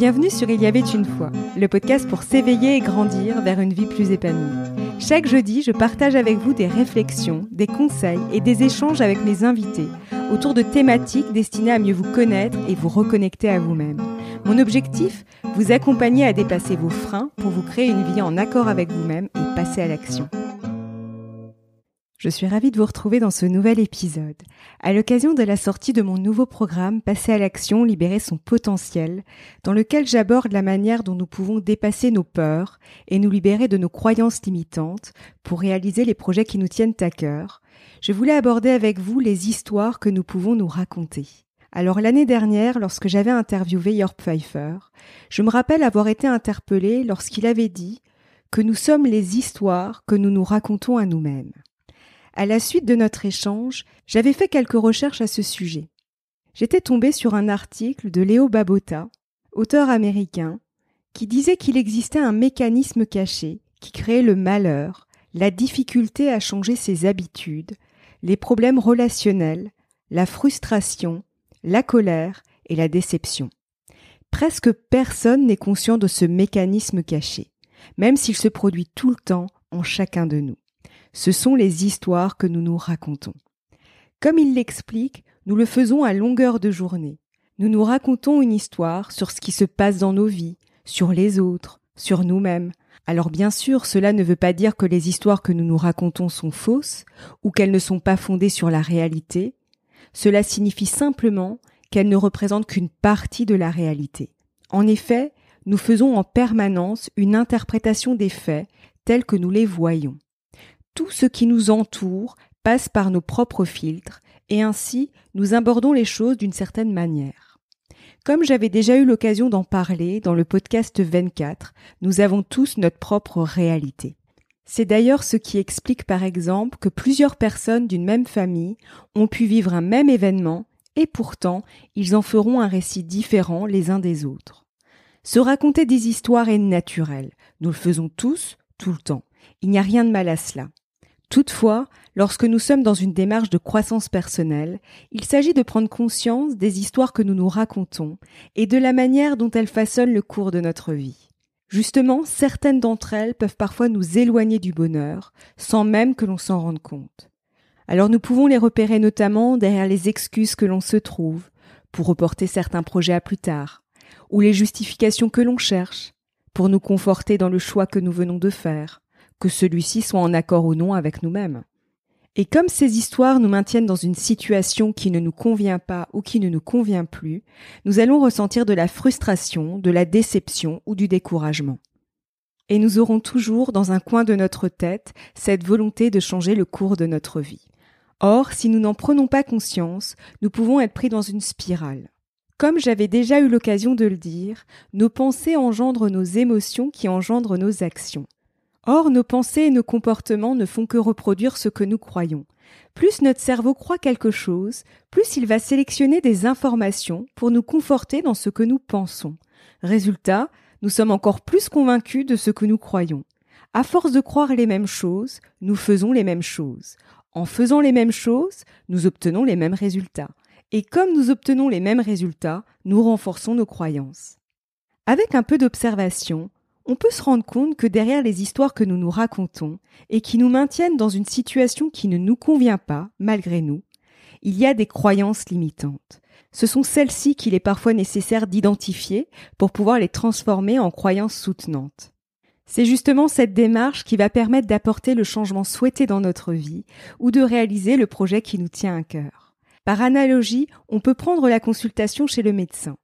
Bienvenue sur Il y avait une fois, le podcast pour s'éveiller et grandir vers une vie plus épanouie. Chaque jeudi, je partage avec vous des réflexions, des conseils et des échanges avec mes invités autour de thématiques destinées à mieux vous connaître et vous reconnecter à vous-même. Mon objectif Vous accompagner à dépasser vos freins pour vous créer une vie en accord avec vous-même et passer à l'action. Je suis ravie de vous retrouver dans ce nouvel épisode. À l'occasion de la sortie de mon nouveau programme Passer à l'action, libérer son potentiel, dans lequel j'aborde la manière dont nous pouvons dépasser nos peurs et nous libérer de nos croyances limitantes pour réaliser les projets qui nous tiennent à cœur, je voulais aborder avec vous les histoires que nous pouvons nous raconter. Alors l'année dernière, lorsque j'avais interviewé York Pfeiffer, je me rappelle avoir été interpellée lorsqu'il avait dit que nous sommes les histoires que nous nous racontons à nous-mêmes. À la suite de notre échange, j'avais fait quelques recherches à ce sujet. J'étais tombée sur un article de Léo Babota, auteur américain, qui disait qu'il existait un mécanisme caché qui créait le malheur, la difficulté à changer ses habitudes, les problèmes relationnels, la frustration, la colère et la déception. Presque personne n'est conscient de ce mécanisme caché, même s'il se produit tout le temps en chacun de nous ce sont les histoires que nous nous racontons. Comme il l'explique, nous le faisons à longueur de journée. Nous nous racontons une histoire sur ce qui se passe dans nos vies, sur les autres, sur nous-mêmes. Alors bien sûr, cela ne veut pas dire que les histoires que nous nous racontons sont fausses ou qu'elles ne sont pas fondées sur la réalité. Cela signifie simplement qu'elles ne représentent qu'une partie de la réalité. En effet, nous faisons en permanence une interprétation des faits tels que nous les voyons tout ce qui nous entoure passe par nos propres filtres, et ainsi nous abordons les choses d'une certaine manière. Comme j'avais déjà eu l'occasion d'en parler dans le podcast 24, nous avons tous notre propre réalité. C'est d'ailleurs ce qui explique par exemple que plusieurs personnes d'une même famille ont pu vivre un même événement et pourtant ils en feront un récit différent les uns des autres. Se raconter des histoires est naturel, nous le faisons tous, tout le temps. Il n'y a rien de mal à cela. Toutefois, lorsque nous sommes dans une démarche de croissance personnelle, il s'agit de prendre conscience des histoires que nous nous racontons et de la manière dont elles façonnent le cours de notre vie. Justement, certaines d'entre elles peuvent parfois nous éloigner du bonheur, sans même que l'on s'en rende compte. Alors nous pouvons les repérer notamment derrière les excuses que l'on se trouve, pour reporter certains projets à plus tard, ou les justifications que l'on cherche, pour nous conforter dans le choix que nous venons de faire, que celui-ci soit en accord ou non avec nous-mêmes. Et comme ces histoires nous maintiennent dans une situation qui ne nous convient pas ou qui ne nous convient plus, nous allons ressentir de la frustration, de la déception ou du découragement. Et nous aurons toujours dans un coin de notre tête cette volonté de changer le cours de notre vie. Or, si nous n'en prenons pas conscience, nous pouvons être pris dans une spirale. Comme j'avais déjà eu l'occasion de le dire, nos pensées engendrent nos émotions qui engendrent nos actions. Or, nos pensées et nos comportements ne font que reproduire ce que nous croyons. Plus notre cerveau croit quelque chose, plus il va sélectionner des informations pour nous conforter dans ce que nous pensons. Résultat, nous sommes encore plus convaincus de ce que nous croyons. À force de croire les mêmes choses, nous faisons les mêmes choses. En faisant les mêmes choses, nous obtenons les mêmes résultats. Et comme nous obtenons les mêmes résultats, nous renforçons nos croyances. Avec un peu d'observation, on peut se rendre compte que derrière les histoires que nous nous racontons et qui nous maintiennent dans une situation qui ne nous convient pas, malgré nous, il y a des croyances limitantes. Ce sont celles-ci qu'il est parfois nécessaire d'identifier pour pouvoir les transformer en croyances soutenantes. C'est justement cette démarche qui va permettre d'apporter le changement souhaité dans notre vie ou de réaliser le projet qui nous tient à cœur. Par analogie, on peut prendre la consultation chez le médecin.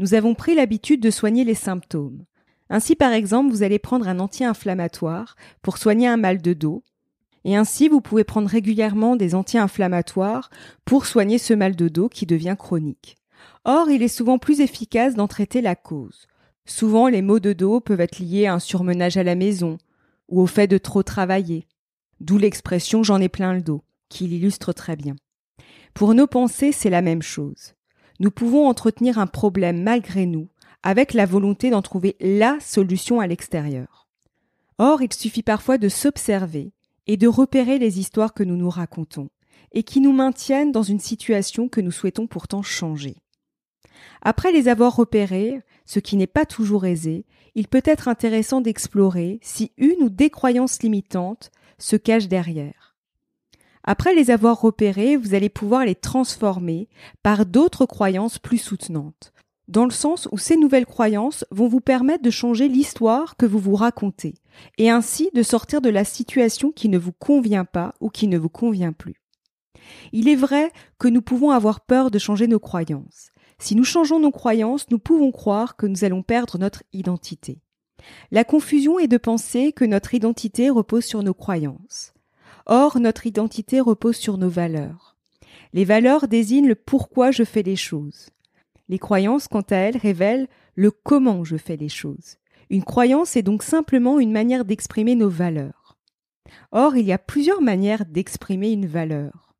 Nous avons pris l'habitude de soigner les symptômes. Ainsi, par exemple, vous allez prendre un anti-inflammatoire pour soigner un mal de dos. Et ainsi, vous pouvez prendre régulièrement des anti-inflammatoires pour soigner ce mal de dos qui devient chronique. Or, il est souvent plus efficace d'en traiter la cause. Souvent, les maux de dos peuvent être liés à un surmenage à la maison ou au fait de trop travailler. D'où l'expression j'en ai plein le dos, qui l'illustre très bien. Pour nos pensées, c'est la même chose. Nous pouvons entretenir un problème malgré nous avec la volonté d'en trouver la solution à l'extérieur. Or, il suffit parfois de s'observer et de repérer les histoires que nous nous racontons et qui nous maintiennent dans une situation que nous souhaitons pourtant changer. Après les avoir repérées, ce qui n'est pas toujours aisé, il peut être intéressant d'explorer si une ou des croyances limitantes se cachent derrière. Après les avoir repérées, vous allez pouvoir les transformer par d'autres croyances plus soutenantes, dans le sens où ces nouvelles croyances vont vous permettre de changer l'histoire que vous vous racontez, et ainsi de sortir de la situation qui ne vous convient pas ou qui ne vous convient plus. Il est vrai que nous pouvons avoir peur de changer nos croyances. Si nous changeons nos croyances, nous pouvons croire que nous allons perdre notre identité. La confusion est de penser que notre identité repose sur nos croyances. Or, notre identité repose sur nos valeurs. Les valeurs désignent le pourquoi je fais les choses. Les croyances, quant à elles, révèlent le comment je fais les choses. Une croyance est donc simplement une manière d'exprimer nos valeurs. Or, il y a plusieurs manières d'exprimer une valeur.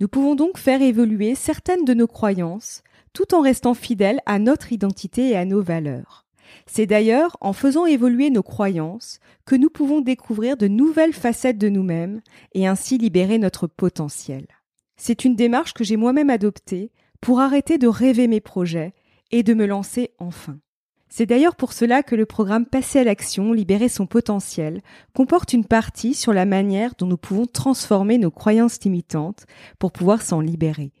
Nous pouvons donc faire évoluer certaines de nos croyances tout en restant fidèles à notre identité et à nos valeurs. C'est d'ailleurs en faisant évoluer nos croyances que nous pouvons découvrir de nouvelles facettes de nous-mêmes et ainsi libérer notre potentiel. C'est une démarche que j'ai moi-même adoptée pour arrêter de rêver mes projets et de me lancer enfin. C'est d'ailleurs pour cela que le programme Passer à l'action, libérer son potentiel, comporte une partie sur la manière dont nous pouvons transformer nos croyances limitantes pour pouvoir s'en libérer.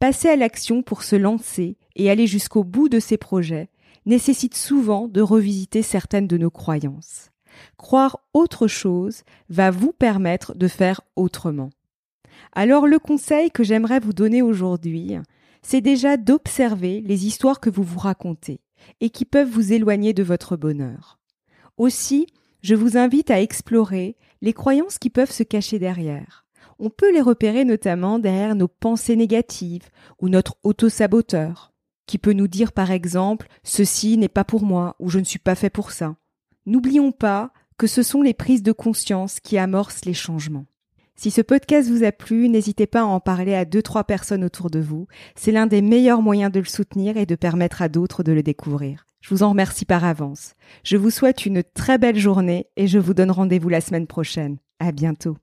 Passer à l'action pour se lancer et aller jusqu'au bout de ses projets nécessite souvent de revisiter certaines de nos croyances. Croire autre chose va vous permettre de faire autrement. Alors le conseil que j'aimerais vous donner aujourd'hui, c'est déjà d'observer les histoires que vous vous racontez et qui peuvent vous éloigner de votre bonheur. Aussi, je vous invite à explorer les croyances qui peuvent se cacher derrière. On peut les repérer notamment derrière nos pensées négatives ou notre auto-saboteur, qui peut nous dire par exemple ceci n'est pas pour moi ou je ne suis pas fait pour ça. N'oublions pas que ce sont les prises de conscience qui amorcent les changements. Si ce podcast vous a plu, n'hésitez pas à en parler à deux, trois personnes autour de vous. C'est l'un des meilleurs moyens de le soutenir et de permettre à d'autres de le découvrir. Je vous en remercie par avance. Je vous souhaite une très belle journée et je vous donne rendez-vous la semaine prochaine. À bientôt.